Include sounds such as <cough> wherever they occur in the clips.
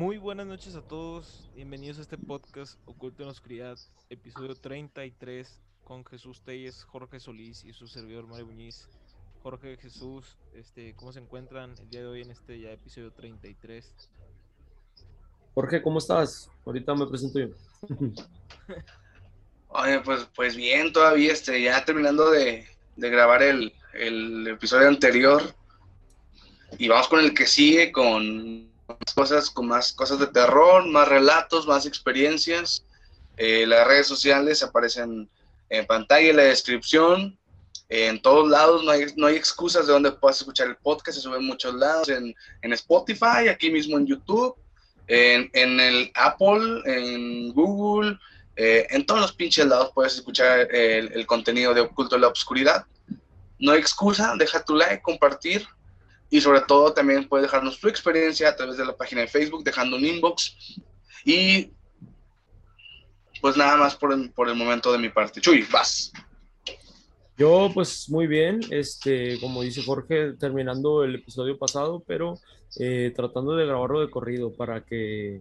Muy buenas noches a todos, bienvenidos a este podcast Oculto en la Oscuridad, episodio 33 con Jesús Telles, Jorge Solís y su servidor Mario Muñiz. Jorge Jesús, este, ¿cómo se encuentran el día de hoy en este ya episodio 33? Jorge, ¿cómo estás? Ahorita me presento yo. <laughs> Oye, pues, pues bien, todavía este, ya terminando de, de grabar el, el episodio anterior y vamos con el que sigue con cosas, con más cosas de terror, más relatos, más experiencias. Eh, las redes sociales aparecen en pantalla, en la descripción, en todos lados, no hay, no hay excusas de donde puedas escuchar el podcast, se sube en muchos lados, en, en Spotify, aquí mismo en YouTube, en, en, el Apple, en Google, eh, en todos los pinches lados puedes escuchar el, el contenido de Oculto de la Obscuridad. No hay excusa, deja tu like, compartir, y sobre todo también puedes dejarnos tu experiencia a través de la página de Facebook, dejando un inbox. Y pues nada más por el, por el momento de mi parte. Chuy, vas. Yo pues muy bien, este, como dice Jorge, terminando el episodio pasado, pero eh, tratando de grabarlo de corrido para que,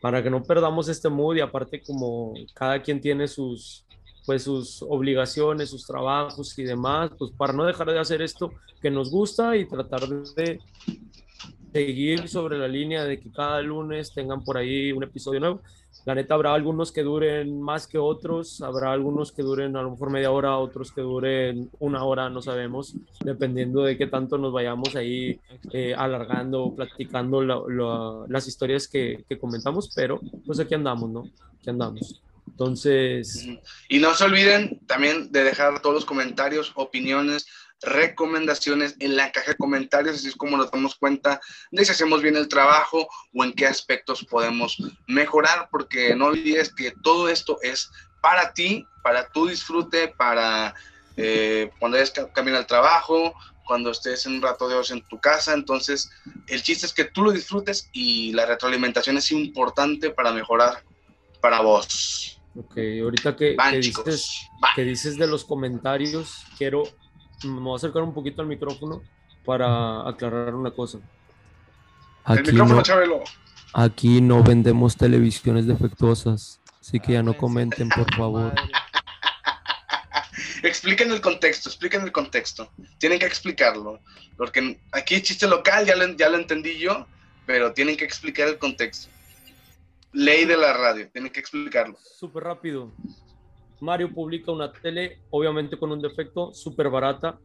para que no perdamos este mood y aparte como cada quien tiene sus, pues sus obligaciones, sus trabajos y demás, pues para no dejar de hacer esto que nos gusta y tratar de seguir sobre la línea de que cada lunes tengan por ahí un episodio nuevo. La neta, habrá algunos que duren más que otros, habrá algunos que duren a lo mejor media hora, otros que duren una hora, no sabemos, dependiendo de qué tanto nos vayamos ahí eh, alargando, platicando la, la, las historias que, que comentamos, pero pues aquí andamos, ¿no? Aquí andamos. Entonces. Y no se olviden también de dejar todos los comentarios, opiniones, recomendaciones en la caja de comentarios, así es como nos damos cuenta de si hacemos bien el trabajo o en qué aspectos podemos mejorar, porque no olvides que todo esto es para ti, para tu disfrute, para eh, cuando vayas camino al trabajo, cuando estés en un rato de ocio en tu casa. Entonces, el chiste es que tú lo disfrutes y la retroalimentación es importante para mejorar para vos. Ok, ahorita que, Van, que dices, que dices de los comentarios, quiero, me voy a acercar un poquito al micrófono para aclarar una cosa. Aquí El micrófono, no, Chabelo. Aquí no vendemos televisiones defectuosas, así que ya no comenten, por favor. <laughs> expliquen el contexto, expliquen el contexto. Tienen que explicarlo, porque aquí es chiste local, ya lo, ya lo entendí yo, pero tienen que explicar el contexto ley de la radio, tiene que explicarlo. Súper rápido. Mario publica una tele, obviamente con un defecto, súper barata.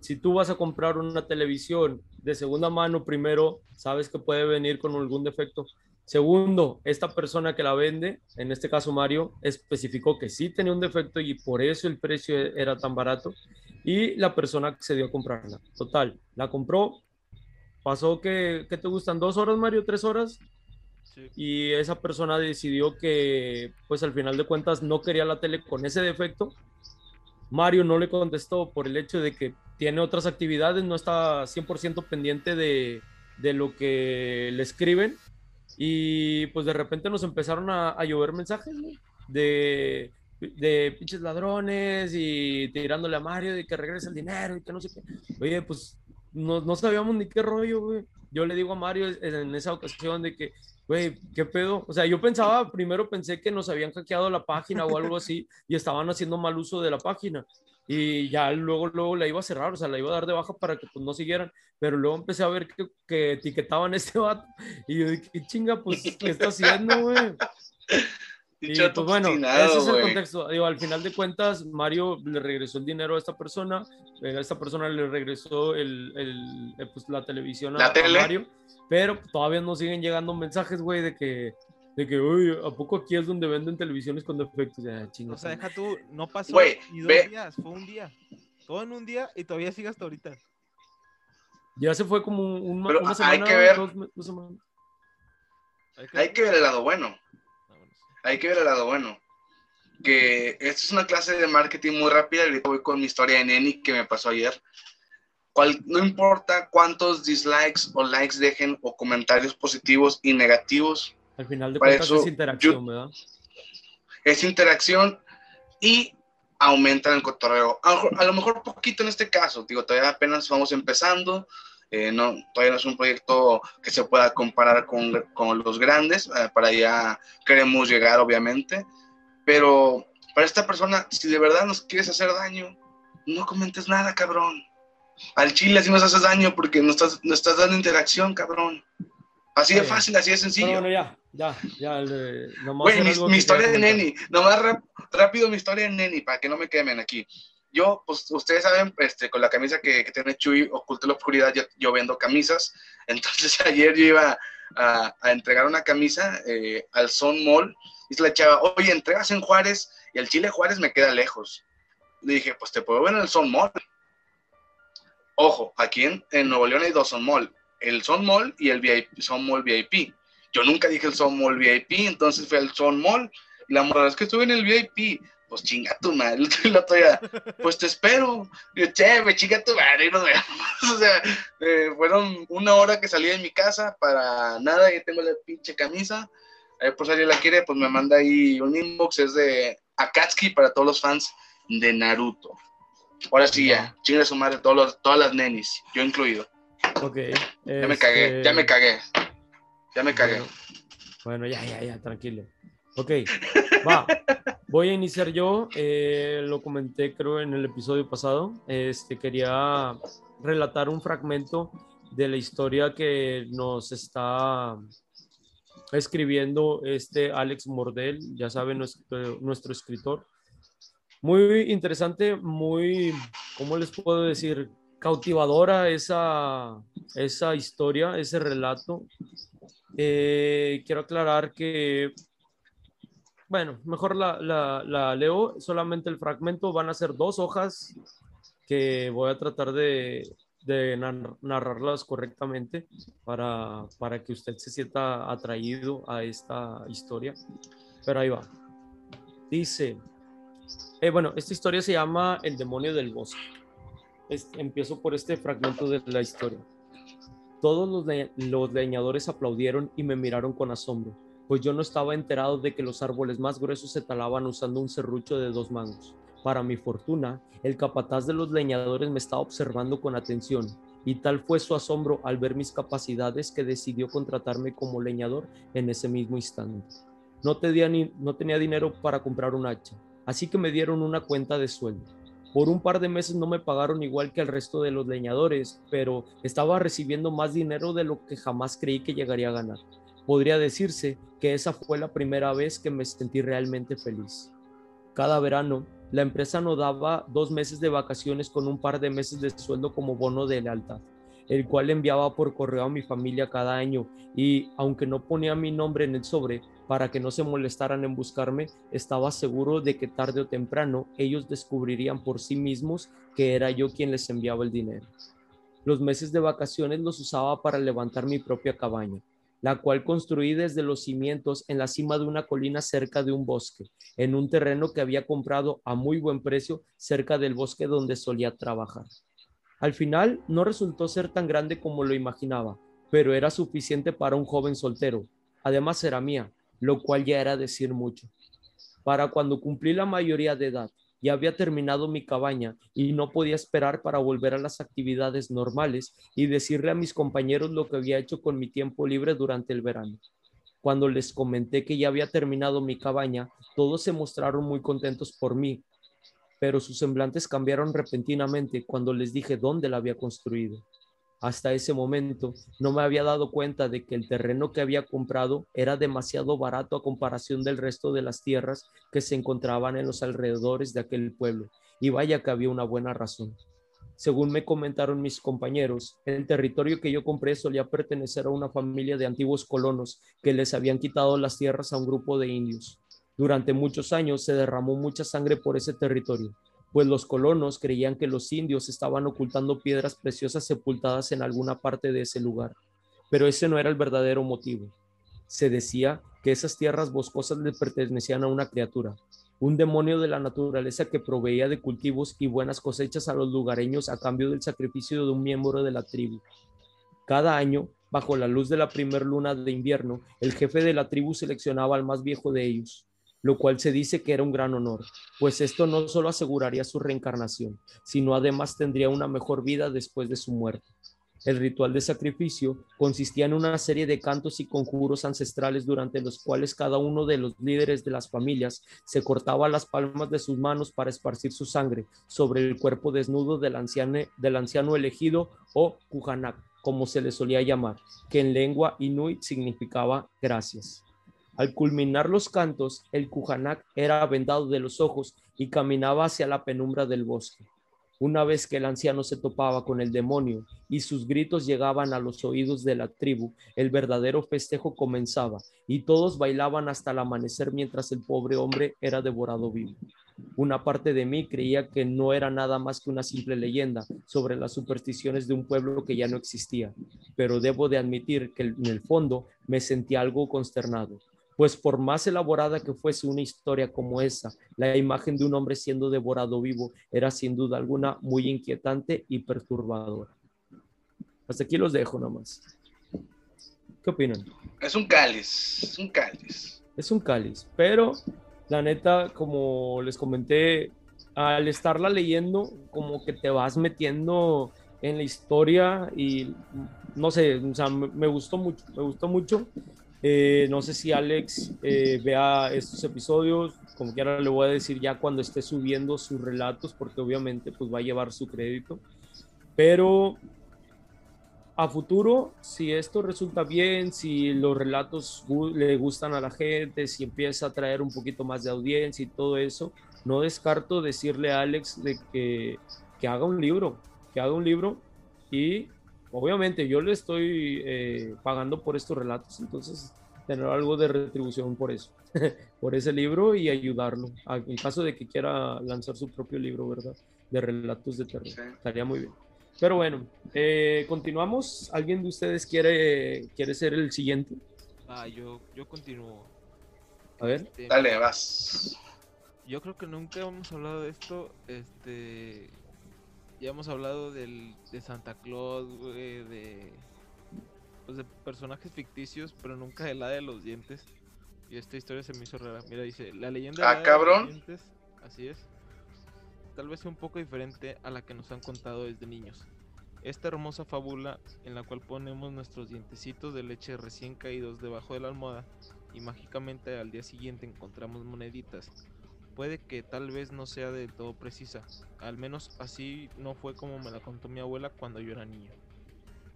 Si tú vas a comprar una televisión de segunda mano, primero, sabes que puede venir con algún defecto. Segundo, esta persona que la vende, en este caso Mario, especificó que sí tenía un defecto y por eso el precio era tan barato. Y la persona accedió a comprarla. Total, la compró. Pasó que, ¿qué te gustan? ¿Dos horas, Mario? ¿Tres horas? Y esa persona decidió que, pues al final de cuentas, no quería la tele con ese defecto. Mario no le contestó por el hecho de que tiene otras actividades, no está 100% pendiente de, de, lo que le escriben. Y pues de repente nos empezaron a, a llover mensajes de, de pinches ladrones y tirándole a Mario de que regrese el dinero y que no sé qué. Oye, pues no, no sabíamos ni qué rollo, güey. Yo le digo a Mario en esa ocasión de que güey, ¿qué pedo? O sea, yo pensaba, primero pensé que nos habían hackeado la página o algo así y estaban haciendo mal uso de la página. Y ya luego, luego la iba a cerrar, o sea, la iba a dar de baja para que pues no siguieran. Pero luego empecé a ver que, que etiquetaban este vato y yo dije, ¿qué chinga, pues, qué está haciendo, güey? Y pues bueno, ese es el contexto. Digo, al final de cuentas, Mario le regresó el dinero a esta persona, a esta persona le regresó el, el, eh, pues, la televisión a, ¿La tele? a Mario, pero todavía nos siguen llegando mensajes, güey, de que, de que, uy, ¿a poco aquí es donde venden televisiones con defectos? Ya, o sea, deja tú, no pasó Wey, ni dos ve. días, fue un día. Todo en un día y todavía sigue hasta ahorita. Ya se fue como un, Pero una hay semana, que ver. dos, dos semanas. Hay que ver el lado bueno. Hay que ver el lado bueno. Que esta es una clase de marketing muy rápida. Ahorita voy con mi historia de Neni que me pasó ayer. Cual, no importa cuántos dislikes o likes dejen o comentarios positivos y negativos, Al final de cuentas eso, es interacción, yo- ¿verdad? es interacción y aumentan el cotorreo. A, a lo mejor poquito en este caso, digo, todavía apenas vamos empezando Eh, no, todavía no es un proyecto que se pueda comparar con, con los grandes, eh, para allá queremos llegar, obviamente, pero para esta persona, si de verdad nos quieres hacer daño, no comentes nada, cabrón. Al chile así nos haces daño porque no estás, no estás dando interacción, cabrón. Así de fácil, así de sencillo. Bueno, ya, ya, ya. Mi, mi historia de Neni, nomás rápido mi historia de Neni, para que no me quemen aquí. Yo, pues ustedes saben, este, con la camisa que, que tiene Chuy, Oculto la Oscuridad, yo, vendo camisas. <laughs> Entonces ayer yo iba a, entregar una camisa eh, al Son Mall y se la echaba, oye, entregas en Juárez y el Chile Juárez me queda lejos. Le dije, pues te puedo ver en el Son Mall. Ojo, aquí en, en Nuevo León hay dos Son Mall, el Son Mall y el VIP, Son Mall VIP. Yo nunca dije el Son Mall VIP, entonces fue el Son Mall. La morada es que estuve en el VIP. Pues chinga tu madre, <laughs> el otro día, pues te espero. Yo, che, me chinga tu madre y nos vemos. <laughs> O sea, eh, fueron una hora que salí de mi casa para nada y tengo la pinche camisa. Eh, por si alguien la quiere, pues me manda ahí un inbox, es de Akatsuki para todos los fans de Naruto. Ahora sí, ya, chinga su madre, todos los, todas las nenis, yo incluido. Ok. Ya me cagué, ya me este, cagué. Ya me cagué. Bueno, ya, ya, ya, tranquilo. Ok, va. Voy a iniciar yo. Eh, lo comenté, creo, en el episodio pasado. Este, quería relatar un fragmento de la historia que nos está escribiendo este Alex Mordel, ya saben, nuestro, nuestro escritor. Muy interesante, muy, ¿cómo les puedo decir? Cautivadora esa, esa historia, ese relato. Eh, quiero aclarar que, bueno, mejor la, leo, solamente el fragmento, van a ser dos hojas que voy a tratar de, narrarlas correctamente para, para que usted se sienta atraído a esta historia. Pero ahí va. Dice, eh, bueno, esta historia se llama El demonio del bosque. empiezo por este fragmento de la historia. Todos los leñadores aplaudieron y me miraron con asombro, pues yo no estaba enterado de que los árboles más gruesos se talaban usando un serrucho de dos mangos. Para mi fortuna, el capataz de los leñadores me estaba observando con atención, y tal fue su asombro al ver mis capacidades que decidió contratarme como leñador en ese mismo instante. No tenía, no tenía dinero para comprar un hacha, así que me dieron una cuenta de sueldo. Por un par de meses no me pagaron igual que el resto de los leñadores, pero estaba recibiendo más dinero de lo que jamás creí que llegaría a ganar. Podría decirse que esa fue la primera vez que me sentí realmente feliz. Cada verano, la empresa nos daba dos meses de vacaciones con un par de meses de sueldo como bono de lealtad, el cual enviaba por correo a mi familia cada año y, aunque no ponía mi nombre en el sobre, para que no se molestaran en buscarme, estaba seguro de que tarde o temprano ellos descubrirían por sí mismos que era yo quien les enviaba el dinero. Los meses de vacaciones los usaba para levantar mi propia cabaña, la cual construí desde los cimientos en la cima de una colina cerca de un bosque, en un terreno que había comprado a muy buen precio cerca del bosque donde solía trabajar. Al final no resultó ser tan grande como lo imaginaba, pero era suficiente para un joven soltero. Además era mía, lo cual ya era decir mucho. Para cuando cumplí la mayoría de edad, ya había terminado mi cabaña y no podía esperar para volver a las actividades normales y decirle a mis compañeros lo que había hecho con mi tiempo libre durante el verano. Cuando les comenté que ya había terminado mi cabaña, todos se mostraron muy contentos por mí, pero sus semblantes cambiaron repentinamente cuando les dije dónde la había construido. Hasta ese momento no me había dado cuenta de que el terreno que había comprado era demasiado barato a comparación del resto de las tierras que se encontraban en los alrededores de aquel pueblo, y vaya que había una buena razón. Según me comentaron mis compañeros, el territorio que yo compré solía pertenecer a una familia de antiguos colonos que les habían quitado las tierras a un grupo de indios. Durante muchos años se derramó mucha sangre por ese territorio, pues los colonos creían que los indios estaban ocultando piedras preciosas sepultadas en alguna parte de ese lugar. Pero ese no era el verdadero motivo. Se decía que esas tierras boscosas le pertenecían a una criatura, un demonio de la naturaleza que proveía de cultivos y buenas cosechas a los lugareños a cambio del sacrificio de un miembro de la tribu. Cada año, bajo la luz de la primer luna de invierno, el jefe de la tribu seleccionaba al más viejo de ellos, lo cual se dice que era un gran honor, pues esto no solo aseguraría su reencarnación, sino además tendría una mejor vida después de su muerte. El ritual de sacrificio consistía en una serie de cantos y conjuros ancestrales durante los cuales cada uno de los líderes de las familias se cortaba las palmas de sus manos para esparcir su sangre sobre el cuerpo desnudo del anciano, elegido o Kujanak, como se le solía llamar, que en lengua inuit significaba gracias. Al culminar los cantos, el Kujanak era vendado de los ojos y caminaba hacia la penumbra del bosque. Una vez que el anciano se topaba con el demonio y sus gritos llegaban a los oídos de la tribu, el verdadero festejo comenzaba y todos bailaban hasta el amanecer mientras el pobre hombre era devorado vivo. Una parte de mí creía que no era nada más que una simple leyenda sobre las supersticiones de un pueblo que ya no existía, pero debo de admitir que en el fondo me sentía algo consternado pues por más elaborada que fuese una historia como esa, la imagen de un hombre siendo devorado vivo era sin duda alguna muy inquietante y perturbadora. Hasta aquí los dejo nomás. ¿Qué opinan? Es un cáliz, es un cáliz. Es un cáliz, pero la neta, como les comenté, al estarla leyendo, como que te vas metiendo en la historia y no sé, o sea, me, me gustó mucho, me gustó mucho eh, no sé si Alex eh, vea estos episodios, como quiera le voy a decir ya cuando esté subiendo sus relatos, porque obviamente pues va a llevar su crédito. Pero a futuro, si esto resulta bien, si los relatos le gustan a la gente, si empieza a traer un poquito más de audiencia y todo eso, no descarto decirle a Alex de que, que haga un libro, que haga un libro y obviamente yo le estoy eh, pagando por estos relatos, entonces tener algo de retribución por eso, <laughs> por ese libro y ayudarlo, en caso de que quiera lanzar su propio libro, ¿verdad? De relatos de terror. Estaría muy bien. Pero bueno, eh, continuamos. ¿Alguien de ustedes quiere, quiere ser el siguiente? Ah, yo, yo continúo. A ver. Este, Dale, vas. Yo creo que nunca hemos hablado de esto. Este, ya hemos hablado del, de Santa Claus, güey, de, pues de personajes ficticios, pero nunca de la de los dientes. Y esta historia se me hizo rara. Mira, dice, la leyenda ah, de, cabrón. los dientes, así es, tal vez sea un poco diferente a la que nos han contado desde niños. Esta hermosa fábula en la cual ponemos nuestros dientecitos de leche recién caídos debajo de la almohada y mágicamente al día siguiente encontramos moneditas puede que tal vez no sea del todo precisa, al menos así no fue como me la contó mi abuela cuando yo era niño.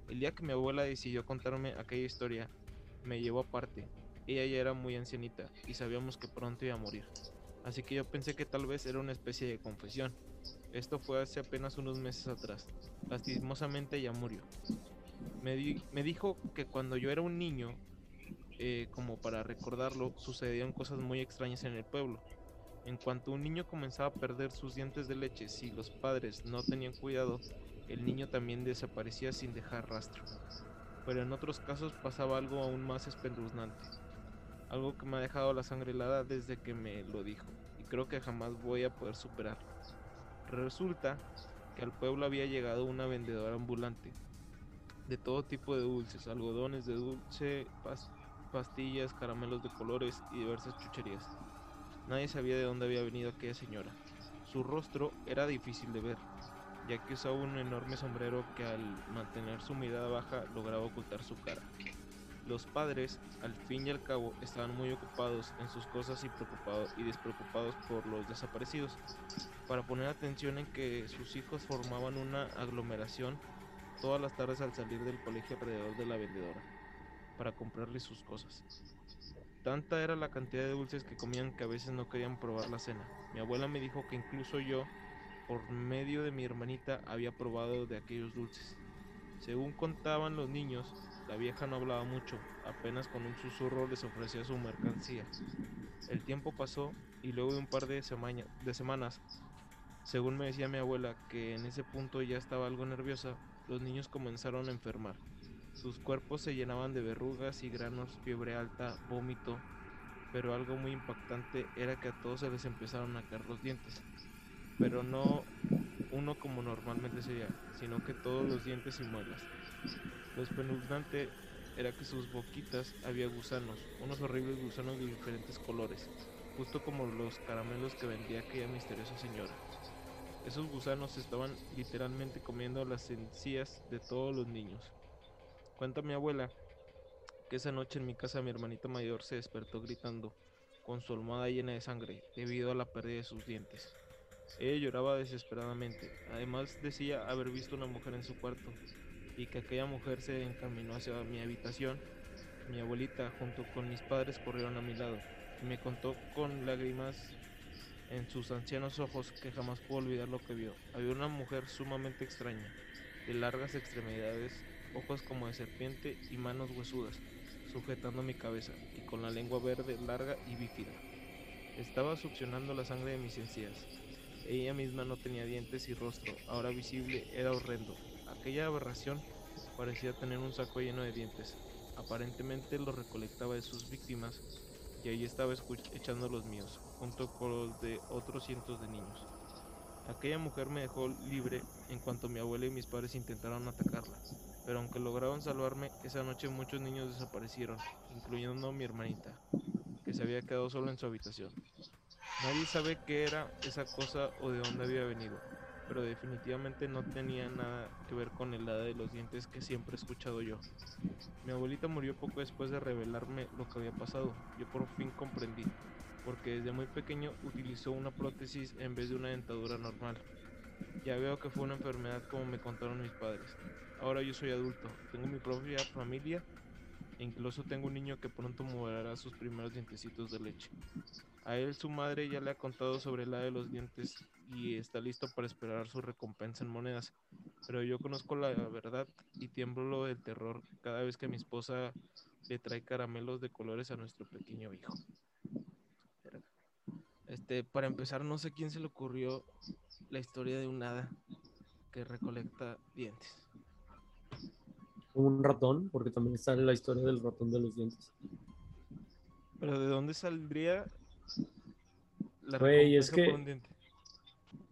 El día que mi abuela decidió contarme aquella historia, me llevó aparte. Ella ya era muy ancianita y sabíamos que pronto iba a morir. Así que yo pensé que tal vez era una especie de confesión. Esto fue hace apenas unos meses atrás. Lastimosamente ya murió. Me, dijo que cuando yo era un niño, eh, como para recordarlo, sucedían cosas muy extrañas en el pueblo en cuanto un niño comenzaba a perder sus dientes de leche, si los padres no tenían cuidado, el niño también desaparecía sin dejar rastro. Pero en otros casos pasaba algo aún más espeluznante. Algo que me ha dejado la sangre helada desde que me lo dijo, y creo que jamás voy a poder superarlo. Resulta que al pueblo había llegado una vendedora ambulante de todo tipo de dulces, algodones de dulce, pastillas, caramelos de colores y diversas chucherías. Nadie sabía de dónde había venido aquella señora. Su rostro era difícil de ver, ya que usaba un enorme sombrero que al mantener su mirada baja lograba ocultar su cara. Los padres, al fin y al cabo, estaban muy ocupados en sus cosas y preocupados y despreocupados por los desaparecidos, para poner atención en que sus hijos formaban una aglomeración todas las tardes al salir del colegio alrededor de la vendedora, para comprarle sus cosas. Tanta era la cantidad de dulces que comían que a veces no querían probar la cena. Mi abuela me dijo que incluso yo, por medio de mi hermanita, había probado de aquellos dulces. Según contaban los niños, la vieja no hablaba mucho, apenas con un susurro les ofrecía su mercancía. El tiempo pasó y luego de un par de, de semanas, según me decía mi abuela, que en ese punto ya estaba algo nerviosa, los niños comenzaron a enfermar. Sus cuerpos se llenaban de verrugas y granos, fiebre alta, vómito, pero algo muy impactante era que a todos se les empezaron a caer los dientes. Pero no uno como normalmente sería, sino que todos los dientes y muelas. Lo espeluznante era que sus boquitas había gusanos, unos horribles gusanos de diferentes colores, justo como los caramelos que vendía aquella misteriosa señora. Esos gusanos estaban literalmente comiendo las encías de todos los niños. Cuenta mi abuela que esa noche en mi casa mi hermanita mayor se despertó gritando, con su almohada llena de sangre, debido a la pérdida de sus dientes. Ella lloraba desesperadamente. Además decía haber visto una mujer en su cuarto y que aquella mujer se encaminó hacia mi habitación. Mi abuelita junto con mis padres corrieron a mi lado y me contó con lágrimas en sus ancianos ojos que jamás pudo olvidar lo que vio. Había una mujer sumamente extraña, de largas extremidades, ojos como de serpiente y manos huesudas, sujetando mi cabeza y con la lengua verde larga y bífida. Estaba succionando la sangre de mis encías. Ella misma no tenía dientes y rostro, ahora visible era horrendo. Aquella aberración parecía tener un saco lleno de dientes. Aparentemente lo recolectaba de sus víctimas y ahí estaba echando los míos, junto con los de otros cientos de niños. Aquella mujer me dejó libre en cuanto mi abuela y mis padres intentaron atacarla, pero aunque lograron salvarme, esa noche muchos niños desaparecieron, incluyendo mi hermanita, que se había quedado solo en su habitación. Nadie sabe qué era esa cosa o de dónde había venido, pero definitivamente no tenía nada que ver con el hada de los dientes que siempre he escuchado yo. Mi abuelita murió poco después de revelarme lo que había pasado. Yo por fin comprendí, porque desde muy pequeño utilizó una prótesis en vez de una dentadura normal. Ya veo que fue una enfermedad como me contaron mis padres. Ahora yo soy adulto, tengo mi propia familia e incluso tengo un niño que pronto moverá sus primeros dientecitos de leche. A él su madre ya le ha contado sobre la de los dientes y está listo para esperar su recompensa en monedas. Pero yo conozco la verdad y tiemblo del terror cada vez que mi esposa le trae caramelos de colores a nuestro pequeño hijo. Este, para empezar, no sé quién se le ocurrió la historia de un hada que recolecta dientes. Un ratón, porque también está la historia del ratón de los dientes. Pero ¿de dónde saldría la güey, es que...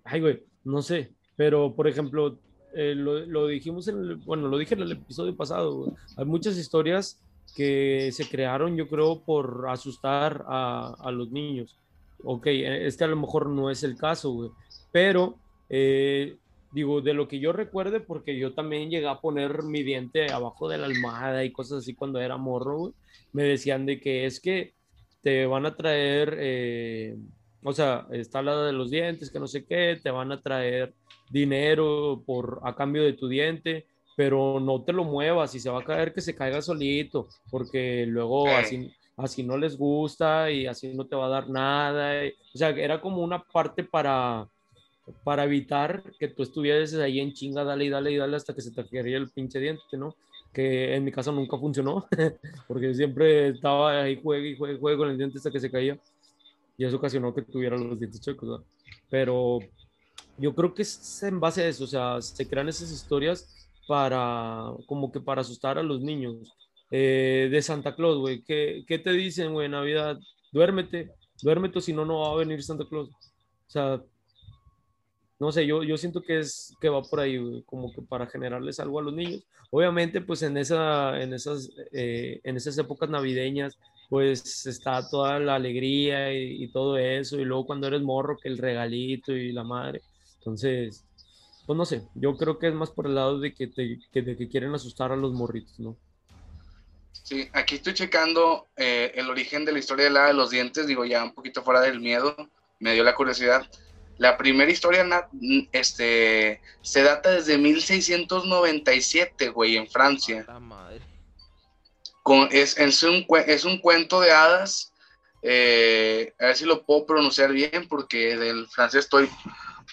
Ay, güey, no sé. Pero, por ejemplo, eh, lo, dijimos en el, bueno, lo dije en el episodio pasado, hay muchas historias que se crearon, yo creo, por asustar a, a los niños. Ok, este a lo mejor no es el caso, güey, pero eh, digo, de lo que yo recuerde, porque yo también llegué a poner mi diente abajo de la almohada y cosas así cuando era morro, me decían de que es que te van a traer, eh, o sea, está la de los dientes, que no sé qué, te van a traer dinero por a cambio de tu diente, pero no te lo muevas y se va a caer que se caiga solito, porque luego así, así no les gusta y así no te va a dar nada. o sea, era como una parte para, para evitar que tú estuvieras ahí en chinga, dale y dale y dale hasta que se te caería el pinche diente, ¿no? Que en mi caso nunca funcionó, <laughs> porque siempre estaba ahí juegue y juegue, juegue con el diente hasta que se caía. Y eso ocasionó que tuviera los dientes chuecos, ¿no? Pero yo creo que es en base a eso, o sea, se crean esas historias para, como que para asustar a los niños. Eh, de Santa Claus, güey, ¿qué, ¿qué, te dicen, güey, Navidad? Duérmete, duérmete, si no, no va a venir Santa Claus. O sea, no sé, yo, yo siento que es que va por ahí, como que para generarles algo a los niños. Obviamente, pues en, esa, en, esas, eh, en esas épocas navideñas, pues está toda la alegría y, y todo eso, y luego cuando eres morro, que el regalito y la madre. Entonces, pues no sé, yo creo que es más por el lado de que, te, de que quieren asustar a los morritos, ¿no? Sí, aquí estoy checando eh, el origen de la historia de la de los dientes, digo ya un poquito fuera del miedo, me dio la curiosidad. La primera historia este, se data desde 1697, güey, en Francia. Con, es, es, un, es un cuento de hadas, eh, a ver si lo puedo pronunciar bien porque del francés estoy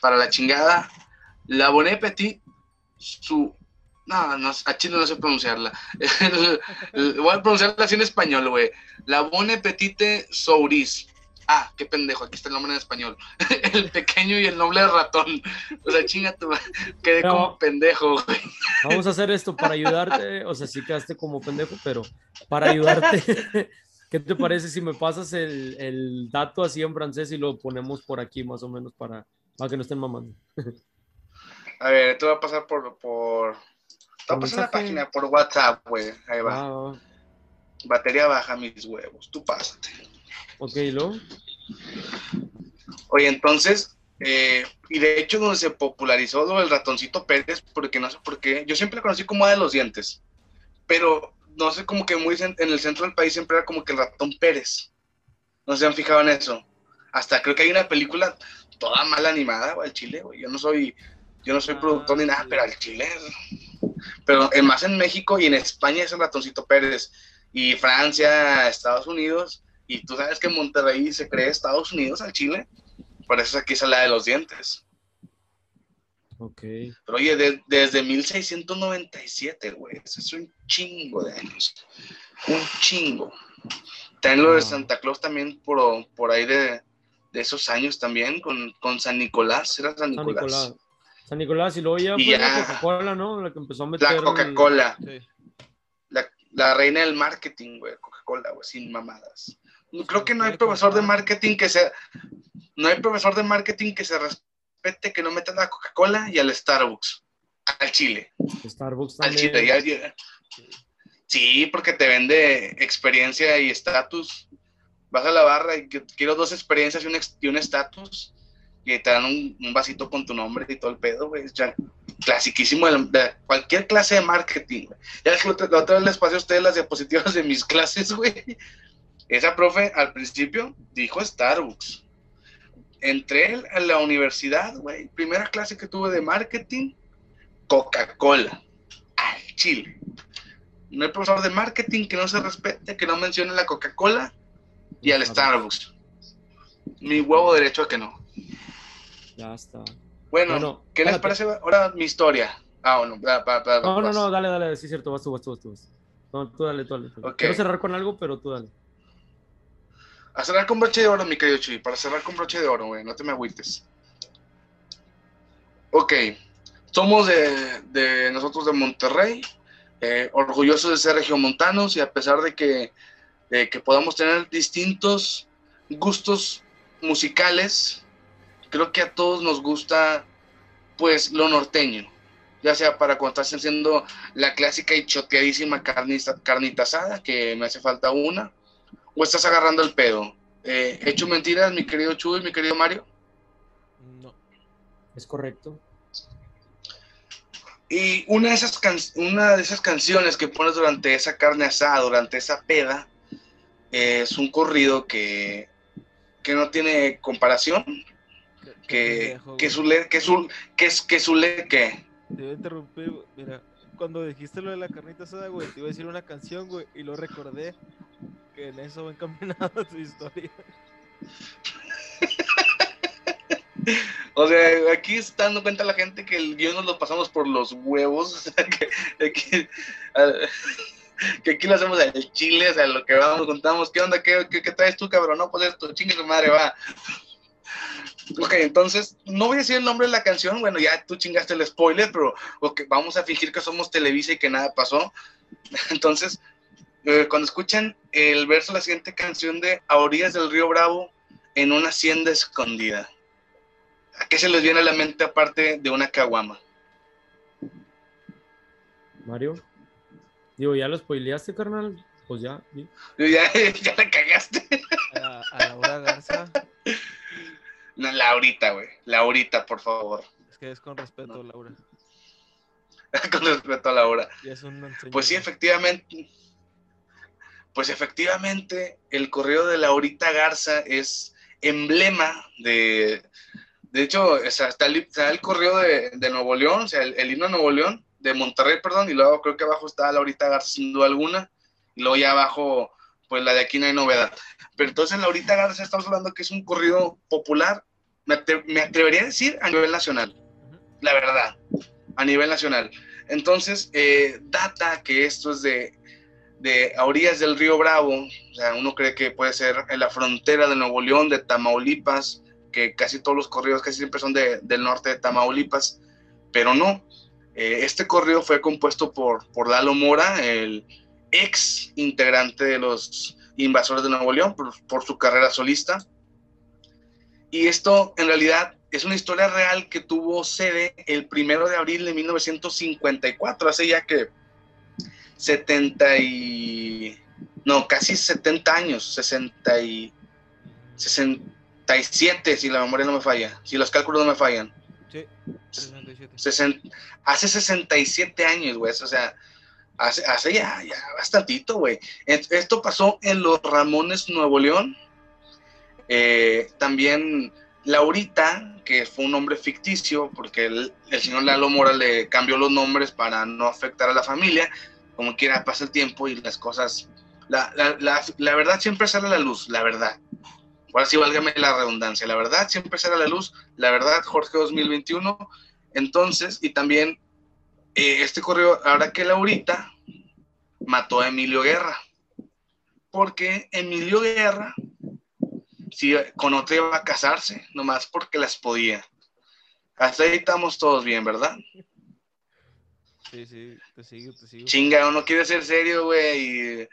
para la chingada. La Bonne Petit, su. No, no, a chile no sé pronunciarla. <laughs> voy a pronunciarla así en español, güey. La Bonne Petite Souris. Ah, qué pendejo, aquí está el nombre en español. <laughs> el pequeño y el noble ratón. O sea, chinga tu. Quedé como pendejo, güey. Vamos a hacer esto para ayudarte. O sea, sí quedaste como pendejo, pero para ayudarte. <laughs> ¿Qué te parece si me pasas el, el dato así en francés y lo ponemos por aquí más o menos para para que no estén mamando. <laughs> A ver, esto va a pasar por. por... Te va a pasar la página por WhatsApp, güey. Ahí va. Ah, Batería baja, mis huevos. Tú pásate. Ok, ¿lo? Oye, entonces, Eh, y de hecho, donde se popularizó lo del ratoncito Pérez, porque no sé por qué, yo siempre la conocí como de los dientes, pero no sé, como que muy en el centro del país siempre era como que el ratón Pérez. No se han fijado en eso. Hasta creo que hay una película toda mal animada, güey, al chile, güey. Yo no soy, yo no soy Ah, productor ni nada, sí. pero al chile. Pero eh, más en México y en España es el ratoncito Pérez. Y Francia, Estados Unidos. Y tú sabes que en Monterrey se cree Estados Unidos al chile. Por eso aquí es la de los dientes. Ok. Pero oye, de- desde 1697, güey. Eso es un chingo de años. Un chingo. También lo de. Santa Claus también por, por ahí de, de esos años también, con, con San Nicolás. Era San San Nicolás. San Nicolás y luego ya Y fue ya. la Coca-Cola, ¿no? La que empezó a meter. La el- Coca-Cola. Sí. La, la reina del marketing, güey. Coca-Cola, güey, sin mamadas. Creo que no hay profesor de marketing que sea... No hay profesor de marketing que se respete que no meta la Coca-Cola y al Starbucks. Al Chile. Starbucks Al. Chile. Sí, porque te vende experiencia y estatus. Vas a la barra y quiero dos experiencias y un ex- y un estatus. Y te dan un, un vasito con tu nombre y todo el pedo, güey. Ya clasiquísimo de, de cualquier clase de marketing, güey. Ya es que la otra- la otra vez les pasé a ustedes las diapositivas de mis clases, güey. Esa profe al principio dijo Starbucks. Entré a la universidad, güey. Primera clase que tuve de marketing, Coca-Cola. Al Chile. No hay profesor de marketing que no se respete, que no mencione la Coca-Cola y al Starbucks. Mi huevo derecho a que no. Ya está. Bueno, Bueno, ¿qué les parece ahora mi historia? Ah, bueno, va, va, va, No, no, no, dale, dale, sí es cierto, vas tú, vas tú, vas tú. No, tú dale, tú dale. tú dale. Ok. Quiero cerrar con algo, pero tú dale. A cerrar con broche de oro, mi querido Chuy. Para cerrar con broche de oro, güey. No te me agüites. Ok. Somos de, nosotros de Monterrey. eh, orgullosos de ser regiomontanos y a pesar de que, que podamos tener distintos gustos musicales, creo que a todos nos gusta pues lo norteño. Ya sea para cuando estás haciendo la clásica y choteadísima carnita asada, que me hace falta una o estás agarrando el pedo? Eh, ¿He hecho mentiras, mi querido Chuy, mi querido Mario? No. Es correcto. Y una de esas, can- una de esas canciones que pones durante esa carne asada, durante esa peda, eh, es un corrido que, que no tiene comparación, que, que su le, que su, que es, que su le, que, Te iba a interrumpir. Mira, cuando dijiste lo de la carnita asada, güey, te iba a decir una canción, güey, y lo recordé que en eso va encaminada <laughs> tu historia. O sea, aquí está dando cuenta la gente que el guion nos lo pasamos por los huevos. <laughs> o sea, <laughs> que, aquí, lo hacemos al chile, o sea, lo que vamos, contamos. ¿Qué onda? ¿Qué, qué, qué traes tú, cabrón? No, pues esto, chingue su madre, va. Ok, entonces, no voy a decir el nombre de la canción. Bueno, ya tú chingaste el spoiler, pero ok, vamos a fingir que somos Televisa y que nada pasó. Entonces, eh, cuando escuchan el verso de la siguiente canción de A orillas del río Bravo, en una hacienda escondida. ¿A qué se les viene a la mente aparte de una caguama? Mario. Digo, ¿ya lo spoileaste, carnal? Pues ya. Ya, <laughs> ya la cagaste. A, a Laura Garza, No, Laurita, güey. Laurita, por favor. es que es con respeto, Laura. <laughs> Con respeto a Laura. Y es un señor. Pues sí, efectivamente. Pues efectivamente, el correo de Laurita Garza es emblema de. De hecho, está, el, está el correo de, de Nuevo León, o sea, el, el himno de Nuevo León, de Monterrey, perdón, y luego creo que abajo está Laurita Garza sin duda alguna, y luego ya abajo, pues la de aquí no hay novedad. Pero entonces Laurita Garza estamos hablando que es un corrido popular, me, atre- me atrevería a decir a nivel nacional, la verdad, a nivel nacional. Entonces, eh, data que esto es de, de a orillas del río Bravo, o sea, uno cree que puede ser en la frontera de Nuevo León, de Tamaulipas, que casi todos los corridos casi siempre son de- del norte de Tamaulipas, pero no. Eh, este corrido fue compuesto por, por Lalo Mora, el ex integrante de los invasores de Nuevo León, por, por su carrera solista. Y esto en realidad es una historia real que tuvo sede el primero de abril de 1954, hace ya que 70 y... no, casi 70 años, 60 y... 60, 67, si la memoria no me falla, si los cálculos no me fallan. Sí, 67. Sesen- hace 67 años, güey. O sea, hace, hace ya, ya bastantito, güey. Esto pasó en los Ramones, Nuevo León. Eh, también Laurita, que fue un nombre ficticio, porque el, el señor Lalo Mora le cambió los nombres para no afectar a la familia. Como quiera, pasa el tiempo y las cosas. La, la, la, la verdad siempre sale a la luz, la verdad. Ahora sí, válgame la redundancia. La verdad siempre sale a la luz. La verdad, Jorge 2021. Entonces, y también eh, este correo, ahora que Laurita mató a Emilio Guerra. Porque Emilio Guerra, si con otra iba a casarse, nomás porque las podía. Hasta ahí estamos todos bien, ¿verdad? Sí, sí, te sigo, te sigo. Chinga, uno quiere ser serio, güey, y,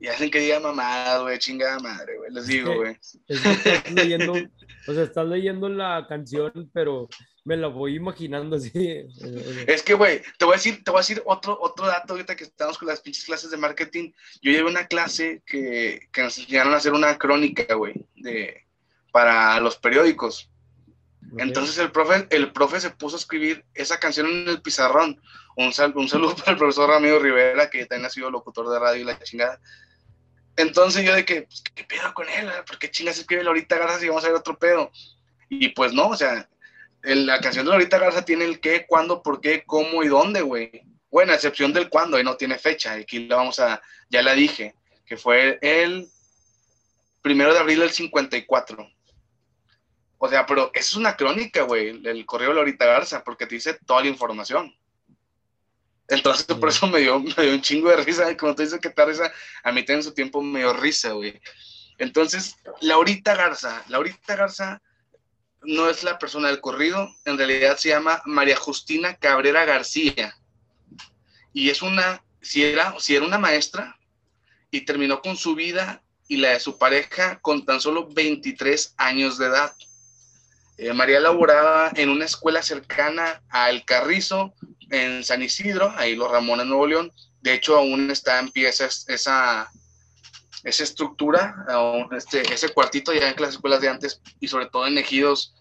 y hacen que diga mamadas, güey, chingada madre, güey, les digo, güey. Es que estás <laughs> leyendo, o sea, estás leyendo la canción, pero me la voy imaginando así. <laughs> Es que, güey, te voy a decir, te voy a decir otro, otro dato ahorita que estamos con las pinches clases de marketing. Yo llevé una clase que, que nos enseñaron a hacer una crónica, güey, de, para los periódicos. Entonces el profe, el profe se puso a escribir esa canción en el pizarrón. Un, sal- un saludo <laughs> para el profesor Ramiro Rivera, que también ha sido locutor de radio y la chingada. Entonces yo de que, pues, ¿qué pedo con él? ¿Por qué chingas escribe Laurita Garza si vamos a ver otro pedo? Y pues no, o sea, la canción de Laurita Garza tiene el qué, cuándo, por qué, cómo y dónde, güey. Bueno, a excepción del cuándo, ahí no tiene fecha. Aquí la vamos a, ya la dije, que fue el primero de abril del 54. O sea, pero es una crónica, güey, el, correo de Laurita Garza, porque te dice toda la información. Entonces, por eso me dio, me dio un chingo de risa. y Como tú dices que te risa, a mí en su tiempo me dio risa, güey. Entonces, Laurita Garza, Laurita Garza no es la persona del corrido, en realidad se llama María Justina Cabrera García. Y es una, si era, si era una maestra, y terminó con su vida y la de su pareja con tan solo 23 años de edad. Eh, María laboraba en una escuela cercana a El Carrizo, en San Isidro, ahí los Ramones, Nuevo León. De hecho, aún está en pie esa, esa, estructura, este, ese cuartito ya en las escuelas de antes y sobre todo en ejidos,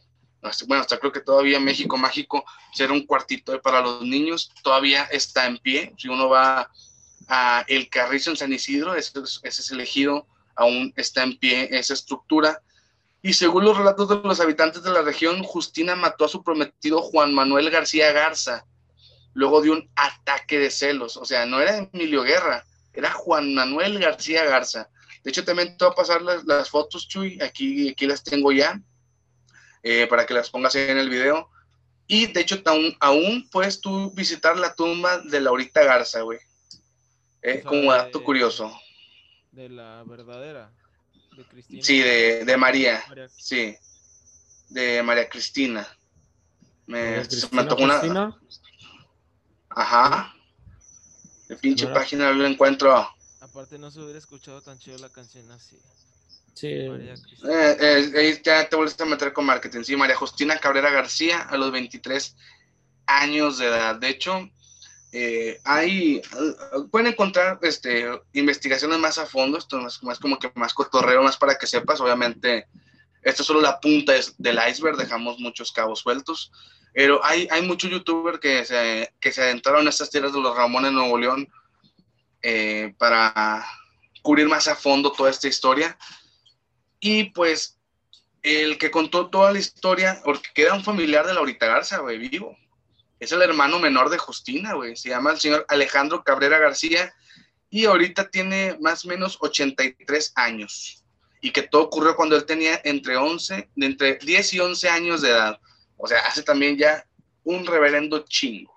bueno, hasta creo que todavía México Mágico, si era un cuartito para los niños, todavía está en pie. Si uno va a El Carrizo en San Isidro, ese, es- ese es el ejido, aún está en pie esa estructura. Y según los relatos de los habitantes de la región, Justina mató a su prometido Juan Manuel García Garza, luego de un ataque de celos. O sea, no era Emilio Guerra, era Juan Manuel García Garza. De hecho, también te voy a pasar las, las fotos, Chuy, aquí, aquí las tengo ya, eh, para que las pongas ahí en el video. Y de hecho, aún, aún puedes tú visitar la tumba de Laurita Garza, güey. Eh, como dato de- curioso. De la verdadera, de Cristina. Sí, de, de María. María- Sí, de María Cristina. Me, Cristina antojó una. Cristina, Ajá. De pinche página lo encuentro. Aparte no se hubiera escuchado tan chido la canción así. sí, María Cristina. Eh, eh, ahí ya te vuelves a meter con marketing. Sí, María Justina Cabrera García a los 23 años de edad. De hecho, eh, hay, eh, pueden encontrar este, investigaciones más a fondo. Esto es más como que más cotorreo, más para que sepas. Obviamente, esto es solo la punta del iceberg. Dejamos muchos cabos sueltos. Pero hay, hay muchos youtubers que se, que se adentraron en estas tierras de los Ramones Nuevo León eh, para cubrir más a fondo toda esta historia. Y pues el que contó toda la historia, porque queda un familiar de Laurita Garza, güey, vivo. Es el hermano menor de Justina, güey. Se llama el señor Alejandro Cabrera García y ahorita tiene más o menos 83 años. Y que todo ocurrió cuando él tenía entre 11, de entre 10 y 11 años de edad. O sea, hace también ya un reverendo chingo.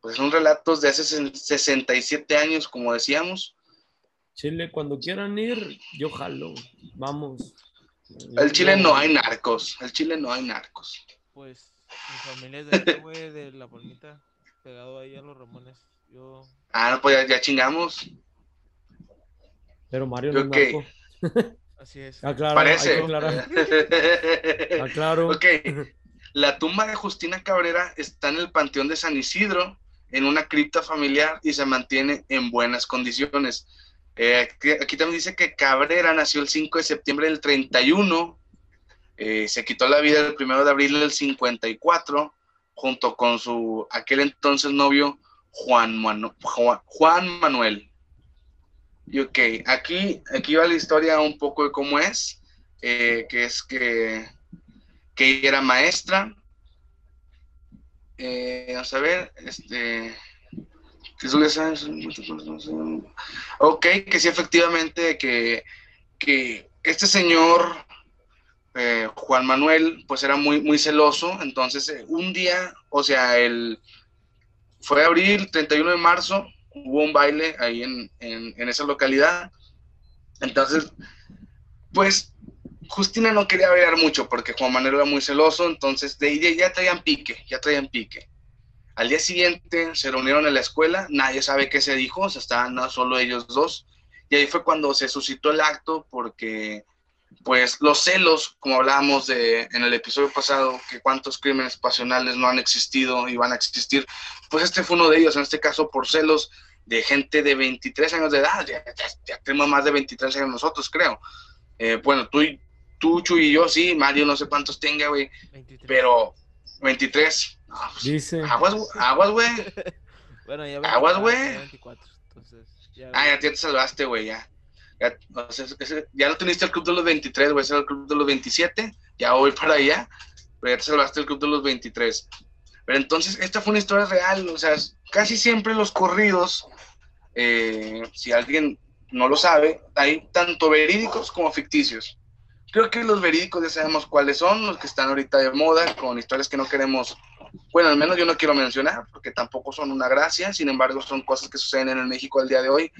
Pues son relatos de hace 67 años, como decíamos. Chile, cuando quieran ir, yo jalo, vamos. El Chile no hay narcos. El Chile no hay narcos. Pues mi familia es de acá, güey, de la palmita, pegado ahí a los Ramones. Yo, Ah, no, pues ya, ya chingamos. Pero Mario no es Ok. narco. así es. Aclaro, Parece. que aclarar. <laughs> Aclaro. ok. La tumba de Justina Cabrera está en el Panteón de San Isidro, en una cripta familiar y se mantiene en buenas condiciones. Eh, aquí, aquí también dice que Cabrera nació el 5 de septiembre del 31 eh, se quitó la vida el primero de abril del 54 junto con su aquel entonces novio Juan, Juan, Manuel. Y ok, aquí, aquí va la historia un poco de cómo es, eh, que es que, que ella era maestra. Eh, vamos a ver, este... Ok, que sí, efectivamente, que, que este señor eh, Juan Manuel, pues era muy, muy celoso. Entonces, eh, un día, o sea, el, fue abril, 31 de marzo, hubo un baile ahí en, esa localidad. Entonces, pues Justina no quería bailar mucho porque Juan Manuel era muy celoso, entonces de ahí ya traían pique, ya traían pique. Al día siguiente se reunieron en la escuela, nadie sabe qué se dijo, o sea, estaban solo ellos dos. Y ahí fue cuando se suscitó el acto porque pues los celos, como hablábamos de, en el episodio pasado, que cuántos crímenes pasionales no han existido y van a existir, pues este fue uno de ellos, en este caso por celos de gente de 23 años de edad, ya, tenemos más de 23 años nosotros, creo. Eh, bueno, tú, y, tú, Chuy y yo, sí, Mario no sé cuántos tenga, güey, pero 23. Pues, Dice. Aguas, aguas, güey. <laughs> bueno, ya Aguas, güey. Ah, ya te salvaste, güey, ya. Ya, ya no teniste el club de los 23, voy a ser el club de los 27, ya voy para allá, pero ya te salvaste el club de los 23. Pero entonces, esta fue una historia real, o sea, casi siempre los corridos, eh, si alguien no lo sabe, hay tanto verídicos como ficticios. Creo que los verídicos ya sabemos cuáles son, los que están ahorita de moda, con historias que no queremos, bueno, al menos yo no quiero mencionar, porque tampoco son una gracia, sin embargo son cosas que suceden en el México al día de hoy.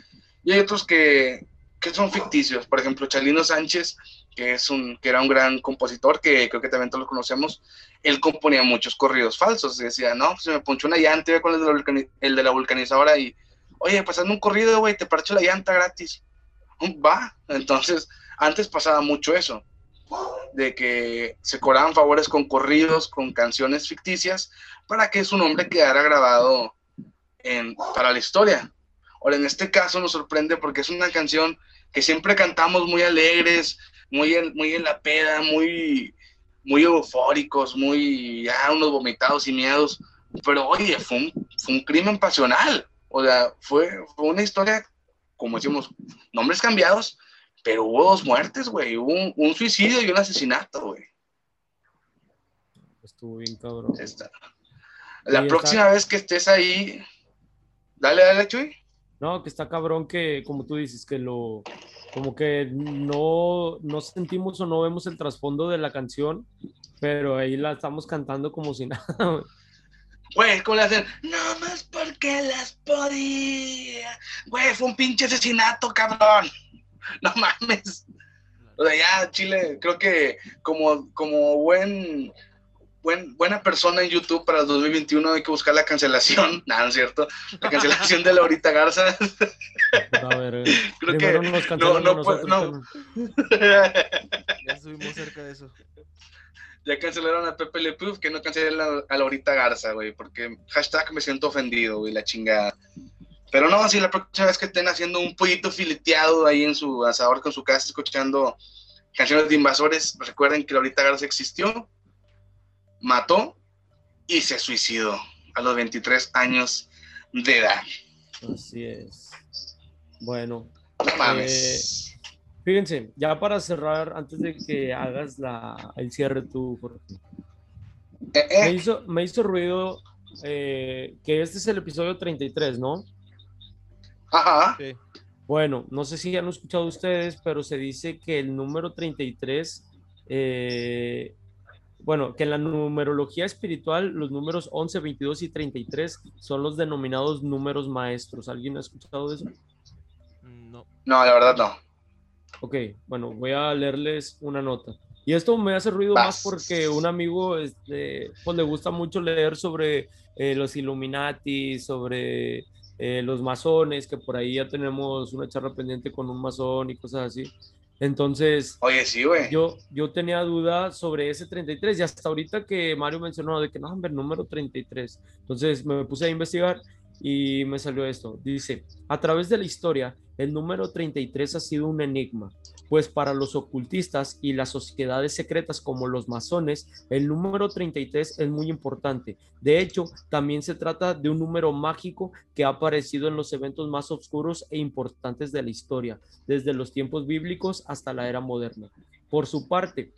Y hay otros que que son ficticios. Por ejemplo, Chalino Sánchez, que, es un, que era un gran compositor, que creo que también todos lo conocemos, él componía muchos corridos falsos. Decía, no, pues se me ponchó una llanta, iba con el de la, el de la vulcanizadora y, oye, pues hazme un corrido, güey, te parcho la llanta gratis. Va. Entonces, antes pasaba mucho eso, de que se cobraban favores con corridos, con canciones ficticias, para que su nombre quedara grabado en, para la historia. Ahora, en este caso nos sorprende porque es una canción que siempre cantamos muy alegres, muy en, muy en la peda, muy, muy eufóricos, muy ya unos vomitados y miedos. Pero oye, fue un, fue un crimen pasional. O sea, fue, fue una historia, como decimos, nombres cambiados, pero hubo dos muertes, güey. Hubo un, suicidio y un asesinato, güey. Estuvo bien cabrón. La próxima vez que estés ahí, dale, dale, Chuy. No, que está cabrón que, como tú dices, que lo, como que no, no sentimos o no vemos el trasfondo de la canción, pero ahí la estamos cantando como si <laughs> nada. Güey, ¿cómo le hacen? No más porque las podía. Güey, fue un pinche asesinato, cabrón. <laughs> No mames. O sea, ya Chile, creo que como, como buen buena persona en YouTube para el 2021 hay que buscar la cancelación, <laughs> nada, ¿no es cierto? La cancelación de Laurita Garza. <laughs> A ver, eh, creo que no, no, no. Ya estuvimos cerca de eso. Ya cancelaron a Pepe Le Pew, que no cancelen a, Laurita Garza, güey, porque hashtag me siento ofendido, güey, la chingada. Pero no, si la próxima vez que estén haciendo un pollito fileteado ahí en su asador con su casa, escuchando canciones de invasores, recuerden que Laurita Garza existió, mató y se suicidó a los 23 años de edad. Así es. Bueno. No mames. Eh, fíjense, ya para cerrar, antes de que hagas la, el cierre tú, eh, eh. Me, hizo, me hizo ruido que este es el episodio 33, ¿no? Ajá. Bueno, no sé si ya han escuchado ustedes, pero se dice que el número 33 eh, bueno, que en la numerología espiritual los números 11, 22 y 33 son los denominados números maestros. ¿Alguien ha escuchado de eso? No. No, la verdad no. Ok, bueno, voy a leerles una nota. Y esto me hace ruido más porque un amigo este, pues, le gusta mucho leer sobre eh, los Illuminati, sobre eh, los masones, que por ahí ya tenemos una charla pendiente con un masón y cosas así. Entonces, Oye, sí, güey. Yo, yo tenía dudas sobre ese 33 y hasta ahorita que Mario mencionó de que no, hombre, número 33. Entonces me puse a investigar y me salió esto. Dice, a través de la historia, el número 33 ha sido un enigma, pues para los ocultistas y las sociedades secretas como los masones, el número 33 es muy importante. De hecho, también se trata de un número mágico que ha aparecido en los eventos más oscuros e importantes de la historia, desde los tiempos bíblicos hasta la era moderna. Por su parte,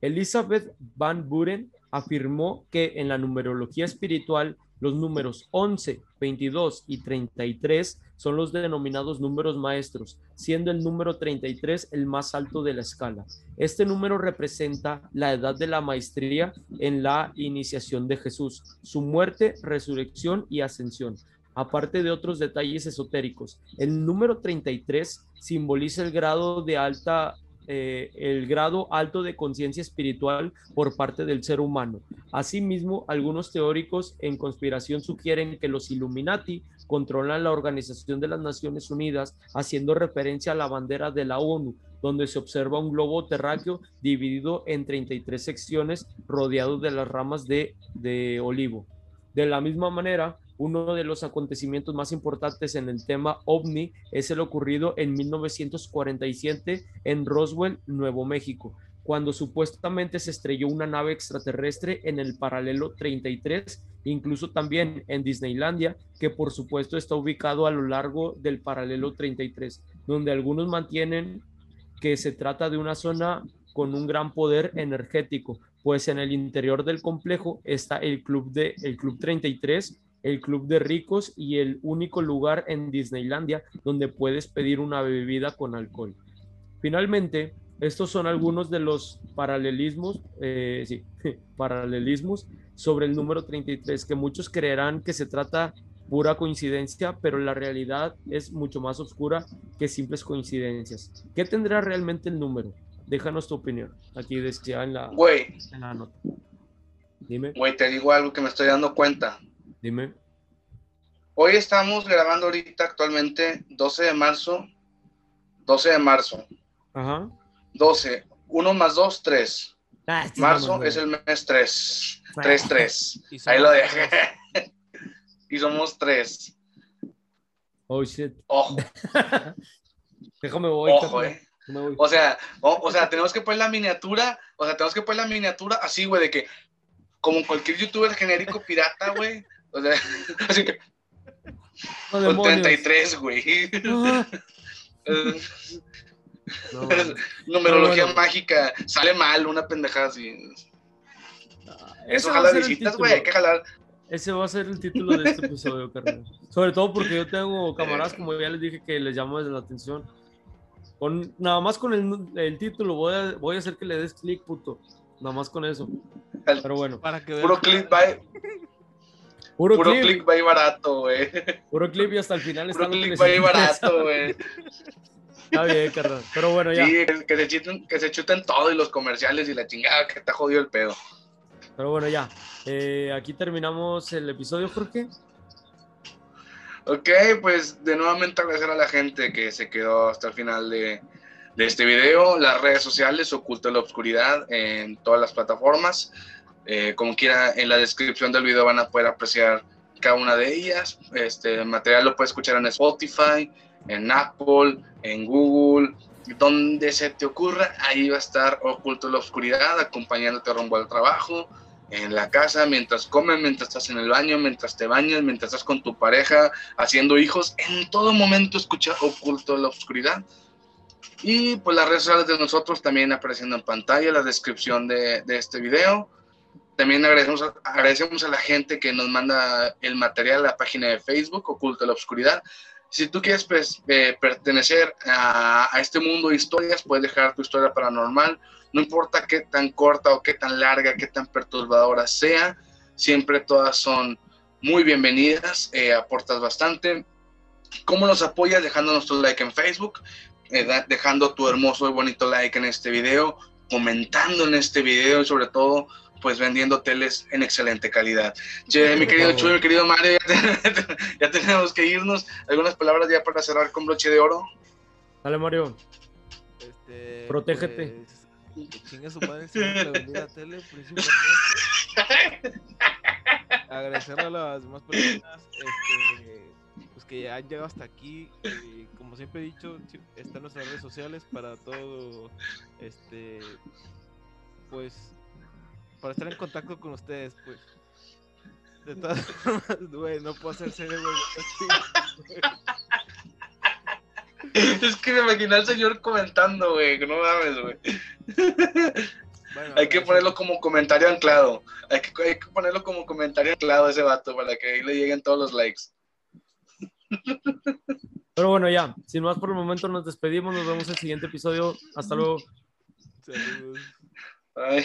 Elizabeth Van Buren afirmó que en la numerología espiritual los números 11, 22 y 33 son los denominados números maestros, siendo el número 33 el más alto de la escala. Este número representa la edad de la maestría en la iniciación de Jesús, su muerte, resurrección y ascensión. Aparte de otros detalles esotéricos, el número 33 simboliza el grado de alta eh, el grado alto de conciencia espiritual por parte del ser humano. Asimismo, algunos teóricos en conspiración sugieren que los Illuminati controlan la Organización de las Naciones Unidas, haciendo referencia a la bandera de la ONU, donde se observa un globo terráqueo dividido en 33 secciones rodeado de las ramas de, de olivo. De la misma manera, uno de los acontecimientos más importantes en el tema ovni es el ocurrido en 1947 en Roswell, Nuevo México, cuando supuestamente se estrelló una nave extraterrestre en el paralelo 33, incluso también en Disneylandia, que por supuesto está ubicado a lo largo del paralelo 33, donde algunos mantienen que se trata de una zona con un gran poder energético, pues en el interior del complejo está el club de el club 33 el Club de Ricos y el único lugar en Disneylandia donde puedes pedir una bebida con alcohol. Finalmente, estos son algunos de los paralelismos, eh, sí, <laughs> paralelismos sobre el número 33, que muchos creerán que se trata pura coincidencia, pero la realidad es mucho más oscura que simples coincidencias. ¿Qué tendrá realmente el número? Déjanos tu opinión. Aquí decía en la, en la nota. Dime. Güey, te digo algo que me estoy dando cuenta. Dime. Hoy estamos grabando ahorita actualmente 12 de marzo. 12 de marzo. Ajá. 12. 1 más 2, 3. Ah, marzo es el mes 3. 3, 3. Ahí lo dejé. <laughs> y somos 3. Oh, shit. Ojo. <laughs> Déjame voy. Ojo, eh. O sea, o, sea, tenemos que poner la miniatura, o sea, tenemos que poner la miniatura así, güey, de que, como cualquier youtuber genérico pirata, güey, o sea, <laughs> así que. con 33, güey. <laughs> Numerología mágica. Sale mal una pendejada así. Eso jala visitas, güey. Hay que jalar. Ese va a ser el título de este episodio, carnal. Sobre todo porque yo tengo camaradas, como ya les dije, que les llamo desde la atención. Con, nada más con el, el título voy a, voy a hacer que le des clic, puto. Nada más con eso. Pero bueno. Para que Puro click, bye. Puro, clip. click va barato, güey. Puro clip y hasta el final Puro click va barato, güey. Está bien, carnal. Pero bueno, ya. Sí, que se, chuten, que se chuten todo y los comerciales y la chingada que está jodido el pedo. Pero bueno, ya. Eh, aquí terminamos el episodio, Jorge. Ok, pues de nuevamente agradecer a la gente que se quedó hasta el final de, de este video. Las redes sociales, Oculto la Obscuridad, en todas las plataformas. Eh, como quiera, en la descripción del video van a poder apreciar cada una de ellas. Este material lo puedes escuchar en Spotify, en Apple, en Google, donde se te ocurra, ahí va a estar oculto la oscuridad, acompañándote rumbo al trabajo, en la casa, mientras comes, mientras estás en el baño, mientras te bañas, mientras estás con tu pareja, haciendo hijos, en todo momento escucha oculto la oscuridad. Y pues las redes sociales de nosotros también apareciendo en pantalla, la descripción de, de este video. También agradecemos, agradecemos a la gente que nos manda el material a la página de Facebook, Oculto la Obscuridad. Si tú quieres pues, eh, pertenecer a, este mundo de historias, puedes dejar tu historia paranormal. No importa qué tan corta o qué tan larga, qué tan perturbadora sea, siempre todas son muy bienvenidas, eh, aportas bastante. ¿Cómo nos apoyas? Dejándonos tu like en Facebook, eh, dejando tu hermoso y bonito like en este video, comentando en este video y sobre todo pues vendiendo teles en excelente calidad. Che, mi querido Chuy, mi querido Mario, <laughs> ya, tenemos que irnos. Algunas palabras ya para cerrar con broche de oro. Dale, Mario. Este, Protégete. Pues, chinga su madre la tele, principalmente. Agradecerle a las demás personas este, pues, que han llegado hasta aquí. como siempre he dicho, están nuestras redes sociales para todo, este, pues, para estar en contacto con ustedes, pues. De todas <laughs> formas, güey, no puedo hacer serio, güey. Es que me imaginé al señor comentando, güey, que no mames, güey. Bueno, Hay que ponerlo como comentario anclado. Hay que, hay que ponerlo como comentario anclado a ese vato para que ahí le lleguen todos los likes. Pero bueno, ya, sin más por el momento nos despedimos, nos vemos en el siguiente episodio. Hasta luego. Saludos. Ay.